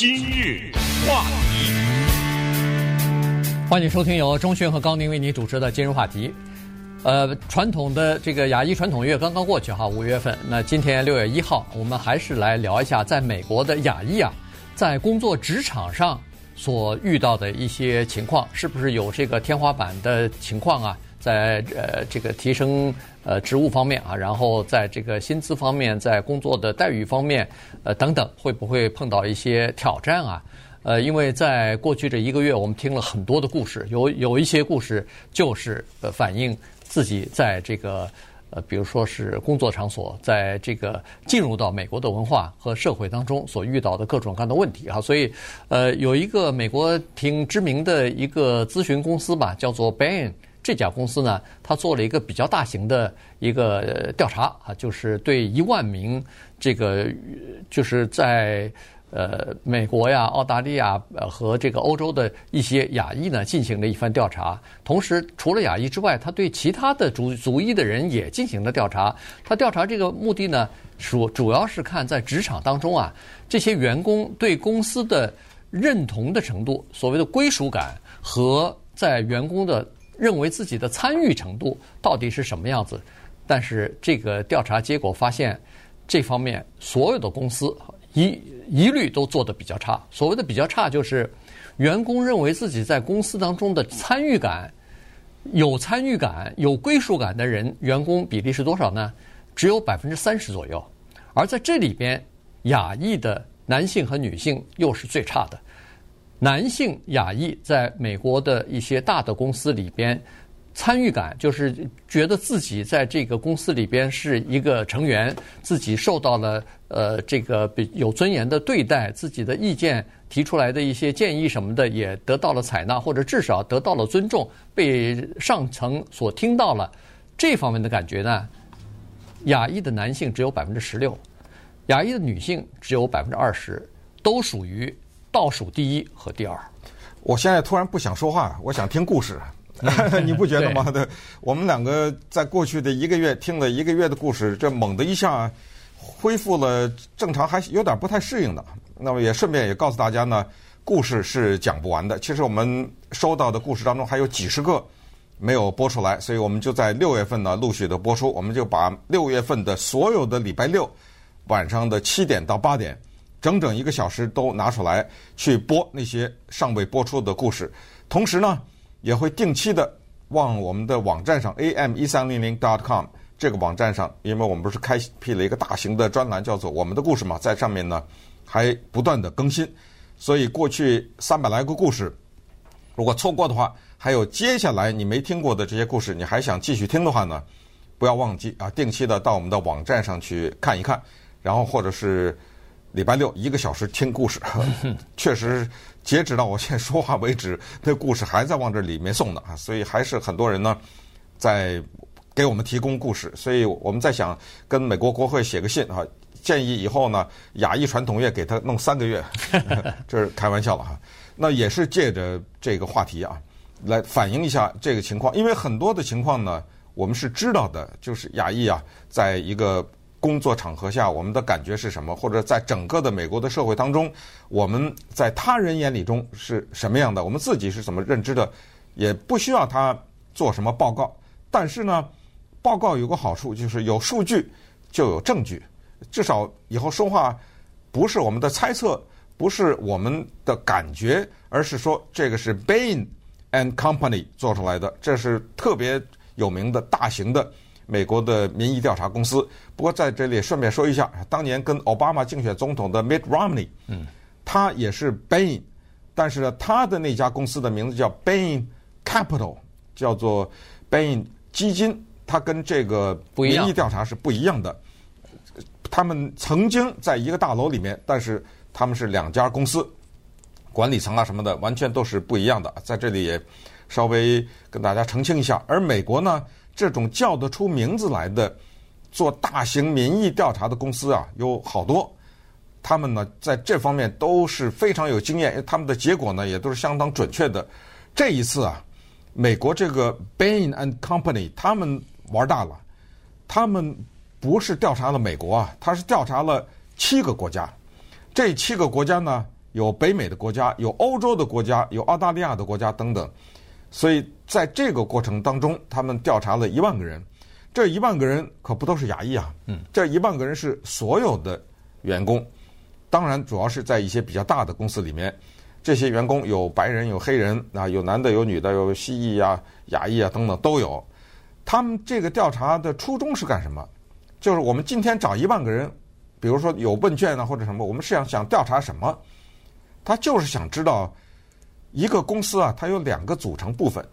今日话题，欢迎收听由钟迅和高宁为你主持的今日话题。呃，传统的这个亚裔传统月刚刚过去哈，五月份。那今天六月一号，我们还是来聊一下在美国的亚裔啊，在工作职场上所遇到的一些情况，是不是有这个天花板的情况啊？在呃这个提升呃职务方面啊，然后在这个薪资方面，在工作的待遇方面，呃等等，会不会碰到一些挑战啊？呃，因为在过去这一个月，我们听了很多的故事，有有一些故事就是呃反映自己在这个呃，比如说是工作场所，在这个进入到美国的文化和社会当中所遇到的各种各样的问题啊。所以呃，有一个美国挺知名的一个咨询公司吧，叫做 Bain。这家公司呢，他做了一个比较大型的一个调查啊，就是对一万名这个就是在呃美国呀、澳大利亚和这个欧洲的一些亚裔呢进行了一番调查。同时，除了亚裔之外，他对其他的族族裔的人也进行了调查。他调查这个目的呢，主主要是看在职场当中啊，这些员工对公司的认同的程度，所谓的归属感和在员工的。认为自己的参与程度到底是什么样子？但是这个调查结果发现，这方面所有的公司一一律都做得比较差。所谓的比较差，就是员工认为自己在公司当中的参与感、有参与感、有归属感的人，员工比例是多少呢？只有百分之三十左右。而在这里边，亚裔的男性和女性又是最差的。男性亚裔在美国的一些大的公司里边，参与感就是觉得自己在这个公司里边是一个成员，自己受到了呃这个比有尊严的对待，自己的意见提出来的一些建议什么的也得到了采纳，或者至少得到了尊重，被上层所听到了。这方面的感觉呢，亚裔的男性只有百分之十六，亚裔的女性只有百分之二十，都属于。倒数第一和第二，我现在突然不想说话，我想听故事，你不觉得吗？对，我们两个在过去的一个月听了一个月的故事，这猛的一下恢复了正常，还有点不太适应的。那么也顺便也告诉大家呢，故事是讲不完的。其实我们收到的故事当中还有几十个没有播出来，所以我们就在六月份呢陆续的播出。我们就把六月份的所有的礼拜六晚上的七点到八点。整整一个小时都拿出来去播那些尚未播出的故事，同时呢，也会定期的往我们的网站上 am 一三零零 dot com 这个网站上，因为我们不是开辟了一个大型的专栏，叫做“我们的故事”嘛，在上面呢还不断的更新，所以过去三百来个故事，如果错过的话，还有接下来你没听过的这些故事，你还想继续听的话呢，不要忘记啊，定期的到我们的网站上去看一看，然后或者是。礼拜六一个小时听故事，确实截止到我现在说话为止，那故事还在往这里面送呢啊，所以还是很多人呢在给我们提供故事，所以我们在想跟美国国会写个信啊，建议以后呢亚裔传统乐给他弄三个月，这是开玩笑了哈。那也是借着这个话题啊，来反映一下这个情况，因为很多的情况呢我们是知道的，就是亚裔啊，在一个。工作场合下，我们的感觉是什么？或者在整个的美国的社会当中，我们在他人眼里中是什么样的？我们自己是怎么认知的？也不需要他做什么报告。但是呢，报告有个好处，就是有数据就有证据，至少以后说话不是我们的猜测，不是我们的感觉，而是说这个是 Bain and Company 做出来的，这是特别有名的大型的。美国的民意调查公司，不过在这里顺便说一下，当年跟奥巴马竞选总统的 Mitt Romney，嗯，他也是 Bain，但是呢，他的那家公司的名字叫 Bain Capital，叫做 Bain 基金，它跟这个民意调查是不一样的。他们曾经在一个大楼里面，但是他们是两家公司，管理层啊什么的完全都是不一样的。在这里也稍微跟大家澄清一下，而美国呢？这种叫得出名字来的做大型民意调查的公司啊，有好多，他们呢在这方面都是非常有经验，他们的结果呢也都是相当准确的。这一次啊，美国这个 Bain and Company 他们玩大了，他们不是调查了美国啊，他是调查了七个国家，这七个国家呢有北美的国家，有欧洲的国家，有澳大利亚的国家等等。所以在这个过程当中，他们调查了一万个人，这一万个人可不都是亚裔啊，嗯，这一万个人是所有的员工，当然主要是在一些比较大的公司里面，这些员工有白人有黑人啊，有男的有女的，有西裔啊、亚裔啊等等都有。他们这个调查的初衷是干什么？就是我们今天找一万个人，比如说有问卷啊或者什么，我们是想想调查什么？他就是想知道。一个公司啊，它有两个组成部分，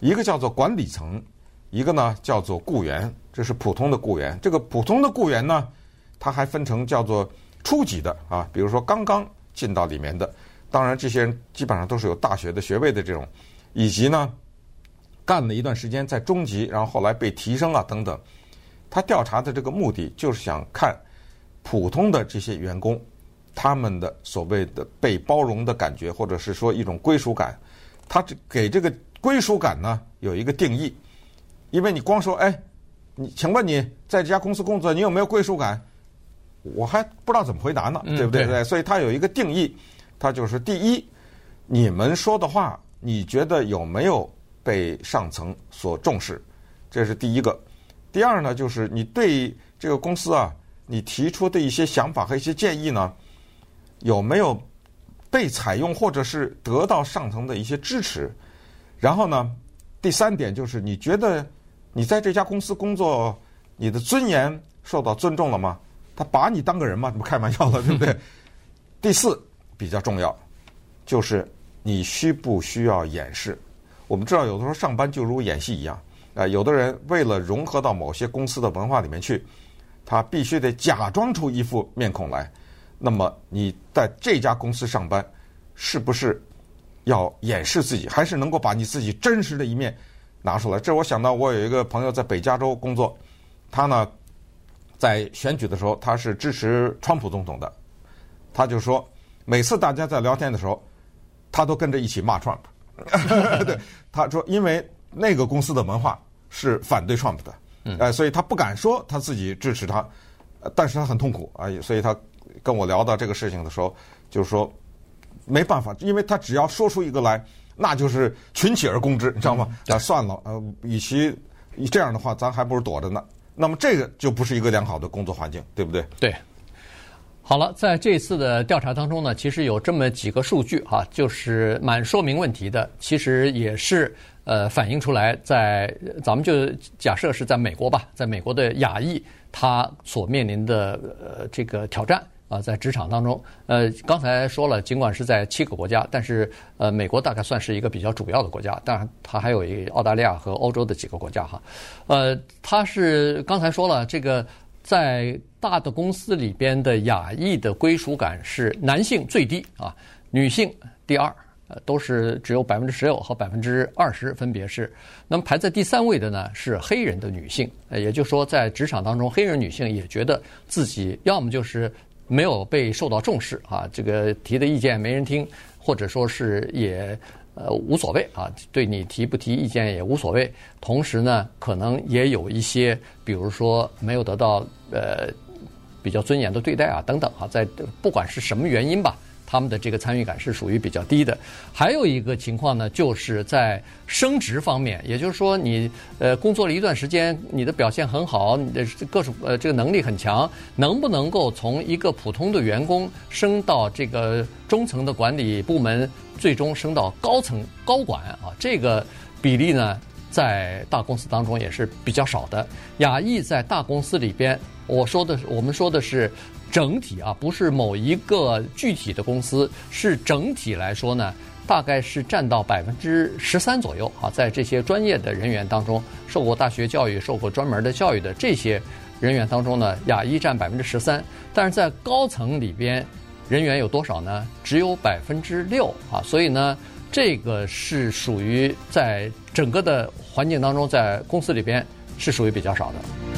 一个叫做管理层，一个呢叫做雇员，这是普通的雇员。这个普通的雇员呢，它还分成叫做初级的啊，比如说刚刚进到里面的，当然这些人基本上都是有大学的学位的这种，以及呢干了一段时间在中级，然后后来被提升啊等等。他调查的这个目的就是想看普通的这些员工。他们的所谓的被包容的感觉，或者是说一种归属感，他这给这个归属感呢有一个定义，因为你光说哎，你请问你在这家公司工作，你有没有归属感？我还不知道怎么回答呢，对不对？对，所以他有一个定义，他就是第一，你们说的话，你觉得有没有被上层所重视？这是第一个。第二呢，就是你对这个公司啊，你提出的一些想法和一些建议呢。有没有被采用，或者是得到上层的一些支持？然后呢，第三点就是你觉得你在这家公司工作，你的尊严受到尊重了吗？他把你当个人吗？这不开玩笑了，对不对？第四比较重要，就是你需不需要掩饰？我们知道，有的时候上班就如演戏一样，啊，有的人为了融合到某些公司的文化里面去，他必须得假装出一副面孔来。那么你在这家公司上班，是不是要掩饰自己，还是能够把你自己真实的一面拿出来？这我想到，我有一个朋友在北加州工作，他呢在选举的时候，他是支持川普总统的，他就说，每次大家在聊天的时候，他都跟着一起骂川普。对，他说，因为那个公司的文化是反对川普的，哎，所以他不敢说他自己支持他，但是他很痛苦啊，所以他。跟我聊到这个事情的时候，就是说没办法，因为他只要说出一个来，那就是群起而攻之，你知道吗？啊，算了，呃，与其这样的话，咱还不如躲着呢。那么这个就不是一个良好的工作环境，对不对？对。好了，在这次的调查当中呢，其实有这么几个数据哈，就是蛮说明问题的。其实也是呃反映出来在，在咱们就假设是在美国吧，在美国的亚裔他所面临的呃这个挑战。啊，在职场当中，呃，刚才说了，尽管是在七个国家，但是呃，美国大概算是一个比较主要的国家，当然它还有一澳大利亚和欧洲的几个国家哈。呃，他是刚才说了，这个在大的公司里边的亚裔的归属感是男性最低啊，女性第二，呃，都是只有百分之十六和百分之二十分别是。那么排在第三位的呢是黑人的女性，呃，也就是说在职场当中，黑人女性也觉得自己要么就是。没有被受到重视啊，这个提的意见没人听，或者说是也呃无所谓啊，对你提不提意见也无所谓。同时呢，可能也有一些，比如说没有得到呃比较尊严的对待啊等等啊，在不管是什么原因吧。他们的这个参与感是属于比较低的，还有一个情况呢，就是在升职方面，也就是说你呃工作了一段时间，你的表现很好，你的各种呃这个能力很强，能不能够从一个普通的员工升到这个中层的管理部门，最终升到高层高管啊？这个比例呢，在大公司当中也是比较少的。亚裔在大公司里边，我说的我们说的是。整体啊，不是某一个具体的公司，是整体来说呢，大概是占到百分之十三左右啊。在这些专业的人员当中，受过大学教育、受过专门的教育的这些人员当中呢，亚裔占百分之十三。但是在高层里边，人员有多少呢？只有百分之六啊。所以呢，这个是属于在整个的环境当中，在公司里边是属于比较少的。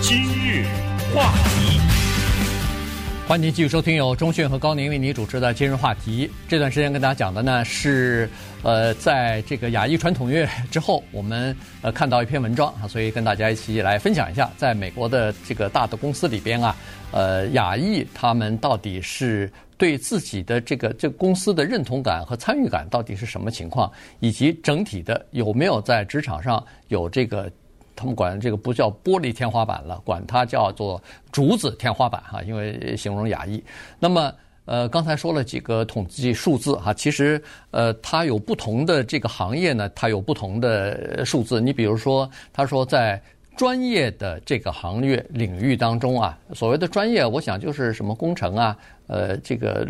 今日话题，欢迎继续收听由钟讯和高宁为你主持的今日话题。这段时间跟大家讲的呢是，呃，在这个亚裔传统月之后，我们呃看到一篇文章啊，所以跟大家一起来分享一下，在美国的这个大的公司里边啊，呃，亚裔他们到底是对自己的这个这公司的认同感和参与感到底是什么情况，以及整体的有没有在职场上有这个。他们管这个不叫玻璃天花板了，管它叫做竹子天花板哈，因为形容雅意。那么，呃，刚才说了几个统计数字哈，其实呃，它有不同的这个行业呢，它有不同的数字。你比如说，他说在。专业的这个行业领域当中啊，所谓的专业，我想就是什么工程啊，呃，这个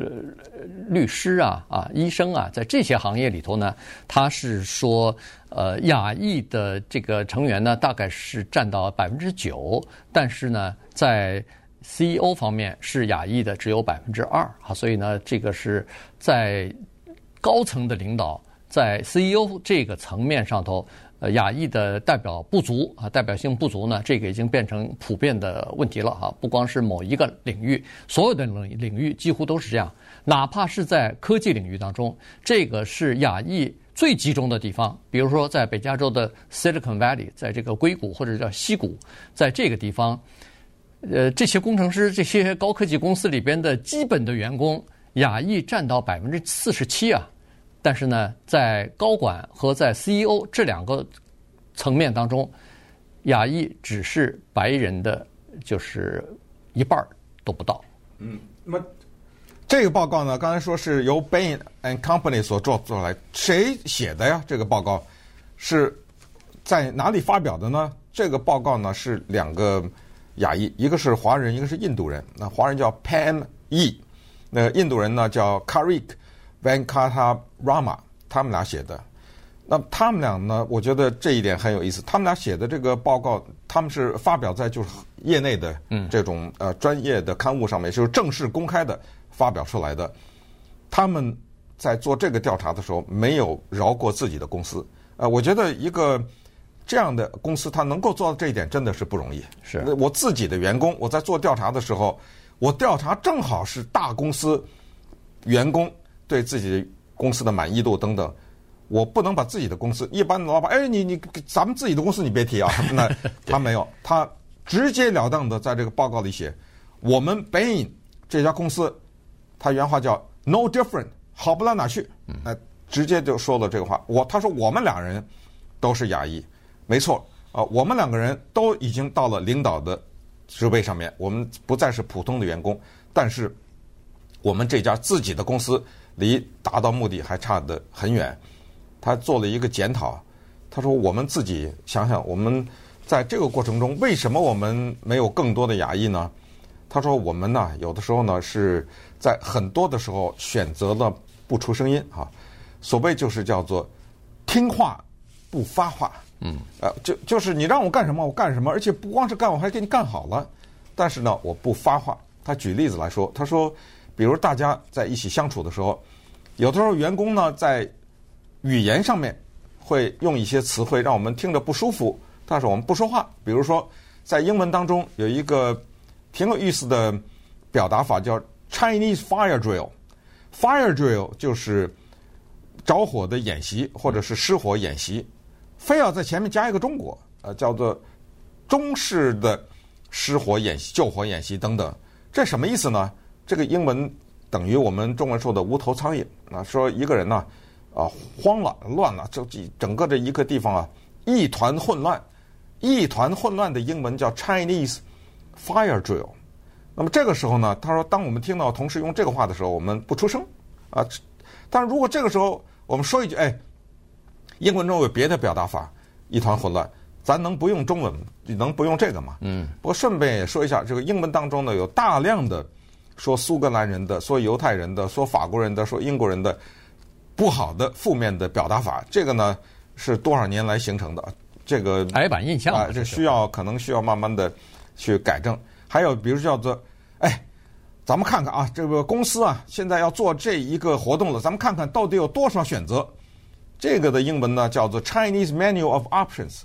律师啊，啊，医生啊，在这些行业里头呢，他是说，呃，亚裔的这个成员呢，大概是占到百分之九，但是呢，在 CEO 方面是亚裔的只有百分之二，啊，所以呢，这个是在高层的领导，在 CEO 这个层面上头。呃，亚裔的代表不足啊，代表性不足呢，这个已经变成普遍的问题了哈。不光是某一个领域，所有的领领域几乎都是这样。哪怕是在科技领域当中，这个是亚裔最集中的地方。比如说，在北加州的 Silicon Valley，在这个硅谷或者叫西谷，在这个地方，呃，这些工程师、这些高科技公司里边的基本的员工，亚裔占到百分之四十七啊。但是呢，在高管和在 CEO 这两个层面当中，亚裔只是白人的，就是一半都不到。嗯，那么这个报告呢，刚才说是由 Bain and Company 所做出来，谁写的呀？这个报告是在哪里发表的呢？这个报告呢是两个亚裔，一个是华人，一个是印度人。那华人叫 Pam Yee，那印度人呢叫 Karik。Venkatarama，他们俩写的，那他们俩呢？我觉得这一点很有意思。他们俩写的这个报告，他们是发表在就是业内的这种呃专业的刊物上面，就是正式公开的发表出来的。他们在做这个调查的时候，没有饶过自己的公司。呃，我觉得一个这样的公司，他能够做到这一点，真的是不容易。是我自己的员工，我在做调查的时候，我调查正好是大公司员工。对自己的公司的满意度等等，我不能把自己的公司，一般的老板，哎，你你咱们自己的公司你别提啊，那 他没有，他直截了当的在这个报告里写，我们 Bain 这家公司，他原话叫 No different，好不到哪去，那直接就说了这个话。我他说我们两人都是亚裔，没错啊，我们两个人都已经到了领导的职位上面，我们不再是普通的员工，但是我们这家自己的公司。离达到目的还差得很远，他做了一个检讨。他说：“我们自己想想，我们在这个过程中，为什么我们没有更多的亚裔呢？”他说：“我们呢，有的时候呢是在很多的时候选择了不出声音啊。所谓就是叫做听话不发话。嗯，呃，就就是你让我干什么我干什么，而且不光是干，我还给你干好了。但是呢，我不发话。他举例子来说，他说。”比如大家在一起相处的时候，有的时候员工呢在语言上面会用一些词汇让我们听着不舒服，但是我们不说话。比如说在英文当中有一个挺有意思的表达法叫 Chinese fire drill。fire drill 就是着火的演习或者是失火演习，非要在前面加一个中国，呃，叫做中式的失火演习、救火演习等等，这什么意思呢？这个英文等于我们中文说的无头苍蝇啊，说一个人呢，啊慌了乱了，这整个这一个地方啊一团混乱，一团混乱的英文叫 Chinese fire drill。那么这个时候呢，他说，当我们听到同事用这个话的时候，我们不出声啊。但是如果这个时候我们说一句，哎，英文中有别的表达法，一团混乱，咱能不用中文，能不用这个吗？嗯。不过顺便也说一下，这个英文当中呢有大量的。说苏格兰人的，说犹太人的，说法国人的，说英国人的不好的、负面的表达法，这个呢是多少年来形成的？这个矮板印象啊，这需要可能需要慢慢的去改正。还有比如叫做，哎，咱们看看啊，这个公司啊，现在要做这一个活动了，咱们看看到底有多少选择。这个的英文呢叫做 Chinese Menu of Options，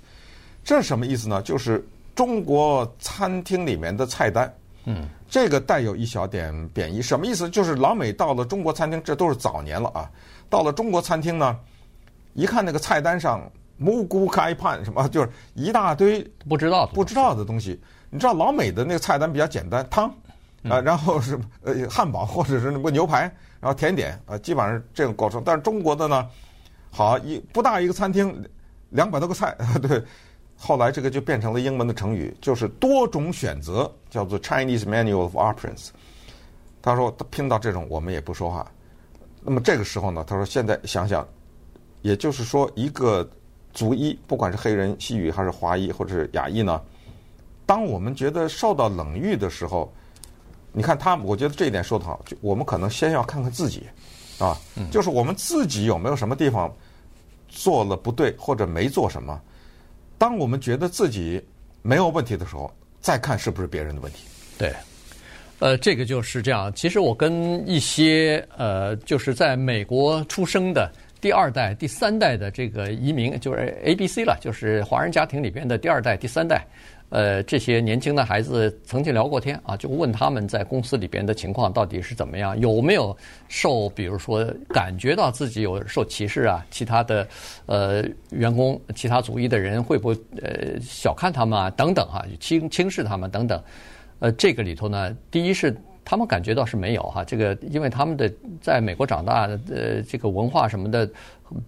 这是什么意思呢？就是中国餐厅里面的菜单。嗯，这个带有一小点贬义，什么意思？就是老美到了中国餐厅，这都是早年了啊。到了中国餐厅呢，一看那个菜单上“蘑菇开 pan” 什么，就是一大堆不知道不知道的东西。你知道老美的那个菜单比较简单，汤啊，然后是呃汉堡或者是什么牛排，然后甜点啊，基本上是这个构成。但是中国的呢，好一不大一个餐厅，两百多个菜，对。后来这个就变成了英文的成语，就是多种选择，叫做 Chinese Menu of Options。他说他拼到这种，我们也不说话。那么这个时候呢，他说现在想想，也就是说一个族裔，不管是黑人、西语还是华裔或者是亚裔呢，当我们觉得受到冷遇的时候，你看他，我觉得这一点说得好，就我们可能先要看看自己，啊，就是我们自己有没有什么地方做了不对或者没做什么。当我们觉得自己没有问题的时候，再看是不是别人的问题。对，呃，这个就是这样。其实我跟一些呃，就是在美国出生的第二代、第三代的这个移民，就是 A、B、C 了，就是华人家庭里边的第二代、第三代。呃，这些年轻的孩子曾经聊过天啊，就问他们在公司里边的情况到底是怎么样，有没有受，比如说感觉到自己有受歧视啊？其他的呃员工、其他族裔的人会不会呃小看他们啊？等等哈，轻轻视他们等等。呃，这个里头呢，第一是他们感觉到是没有哈，这个因为他们的在美国长大的呃这个文化什么的。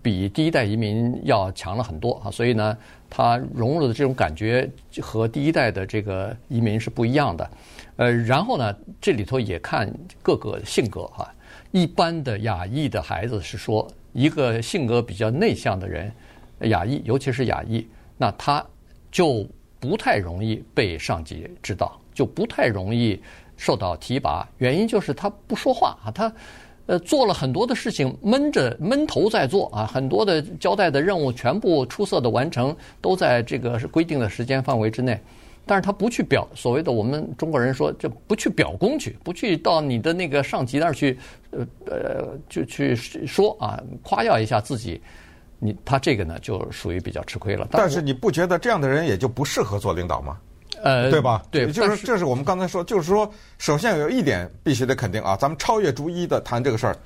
比第一代移民要强了很多啊，所以呢，他融入的这种感觉和第一代的这个移民是不一样的。呃，然后呢，这里头也看各个性格哈。一般的亚裔的孩子是说，一个性格比较内向的人，亚裔，尤其是亚裔，那他就不太容易被上级知道，就不太容易受到提拔。原因就是他不说话啊，他。呃，做了很多的事情，闷着闷头在做啊，很多的交代的任务全部出色的完成，都在这个规定的时间范围之内。但是他不去表所谓的我们中国人说，就不去表功去，不去到你的那个上级那儿去，呃呃，就去说啊，夸耀一下自己。你他这个呢，就属于比较吃亏了。但是你不觉得这样的人也就不适合做领导吗？呃，对吧？对，就是这是我们刚才说，就是说，首先有一点必须得肯定啊，咱们超越逐一的谈这个事儿，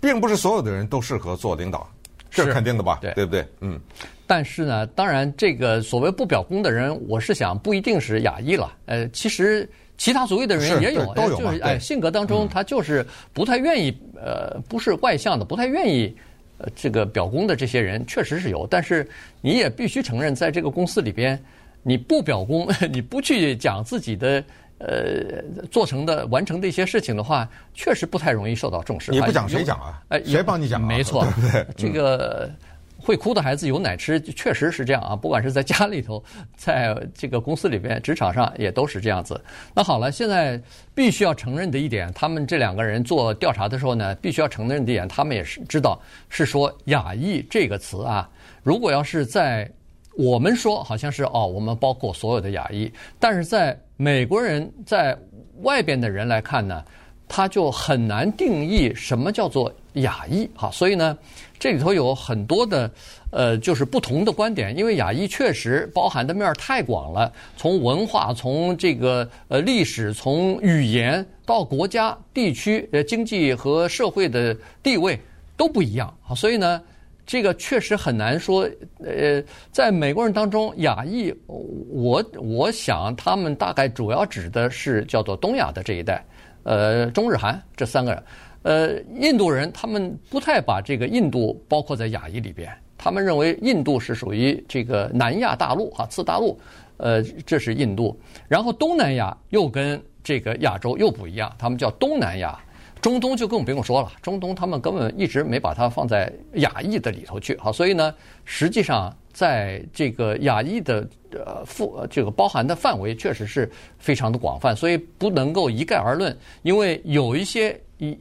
并不是所有的人都适合做领导，这是肯定的吧？对，对不对？嗯。但是呢，当然，这个所谓不表功的人，我是想不一定是亚裔了。呃，其实其他族裔的人也有，都有就是哎，性格当中他就是不太愿意，呃，不是外向的，不太愿意呃这个表功的这些人确实是有。但是你也必须承认，在这个公司里边。你不表功，你不去讲自己的呃做成的、完成的一些事情的话，确实不太容易受到重视。你不讲谁讲啊？哎，谁帮你讲啊？没错，对对？这个会哭的孩子有奶吃，确实是这样啊。不管是在家里头，在这个公司里边、职场上，也都是这样子。那好了，现在必须要承认的一点，他们这两个人做调查的时候呢，必须要承认的一点，他们也是知道，是说“亚裔”这个词啊，如果要是在。我们说好像是哦，我们包括所有的亚裔，但是在美国人在外边的人来看呢，他就很难定义什么叫做亚裔。好，所以呢，这里头有很多的呃，就是不同的观点，因为亚裔确实包含的面儿太广了，从文化，从这个呃历史，从语言到国家、地区、呃经济和社会的地位都不一样。好，所以呢。这个确实很难说，呃，在美国人当中，亚裔，我我想他们大概主要指的是叫做东亚的这一带，呃，中日韩这三个人，呃，印度人他们不太把这个印度包括在亚裔里边，他们认为印度是属于这个南亚大陆啊，次大陆，呃，这是印度，然后东南亚又跟这个亚洲又不一样，他们叫东南亚。中东就更不用说了，中东他们根本一直没把它放在亚裔的里头去，好，所以呢，实际上在这个亚裔的呃覆这个包含的范围确实是非常的广泛，所以不能够一概而论，因为有一些你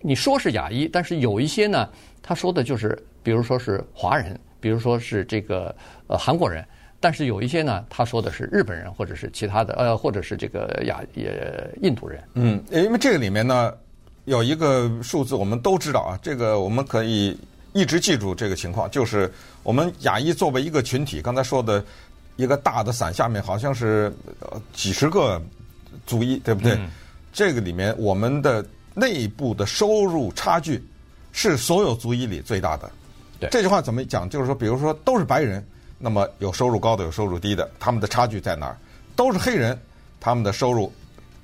你说是亚裔，但是有一些呢，他说的就是，比如说是华人，比如说是这个呃韩国人，但是有一些呢，他说的是日本人或者是其他的呃或者是这个亚也印度人，嗯，因为这个里面呢。有一个数字，我们都知道啊，这个我们可以一直记住这个情况，就是我们亚裔作为一个群体，刚才说的一个大的伞下面好像是几十个族裔，对不对？嗯、这个里面我们的内部的收入差距是所有族裔里最大的。对，这句话怎么讲？就是说，比如说都是白人，那么有收入高的，有收入低的，他们的差距在哪儿？都是黑人，他们的收入，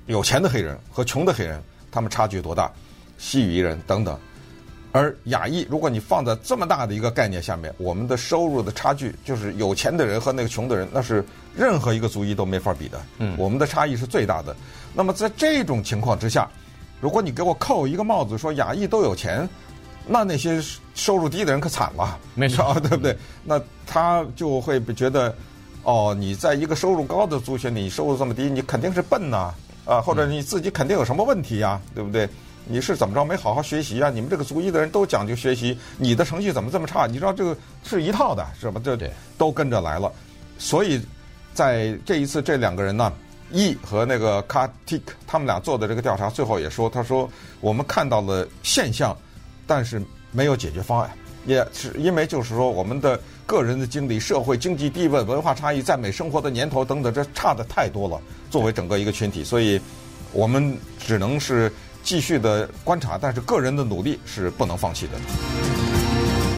有钱的黑人和穷的黑人，他们差距多大？西语裔人等等。而亚裔，如果你放在这么大的一个概念下面，我们的收入的差距，就是有钱的人和那个穷的人，那是任何一个族裔都没法比的。嗯，我们的差异是最大的。那么在这种情况之下，如果你给我扣一个帽子说亚裔都有钱，那那些收入低的人可惨了，没错，对不对？那他就会觉得，哦，你在一个收入高的族群里，你收入这么低，你肯定是笨呐，啊，或者你自己肯定有什么问题呀，对不对？你是怎么着没好好学习啊？你们这个族裔的人都讲究学习，你的成绩怎么这么差？你知道这个是一套的，是吧？这都跟着来了。所以在这一次，这两个人呢，E 和那个 Kartik 他们俩做的这个调查，最后也说，他说我们看到了现象，但是没有解决方案，也是因为就是说我们的个人的经历、社会经济地位、文化差异、在美生活的年头等等，这差的太多了。作为整个一个群体，所以我们只能是。继续的观察，但是个人的努力是不能放弃的。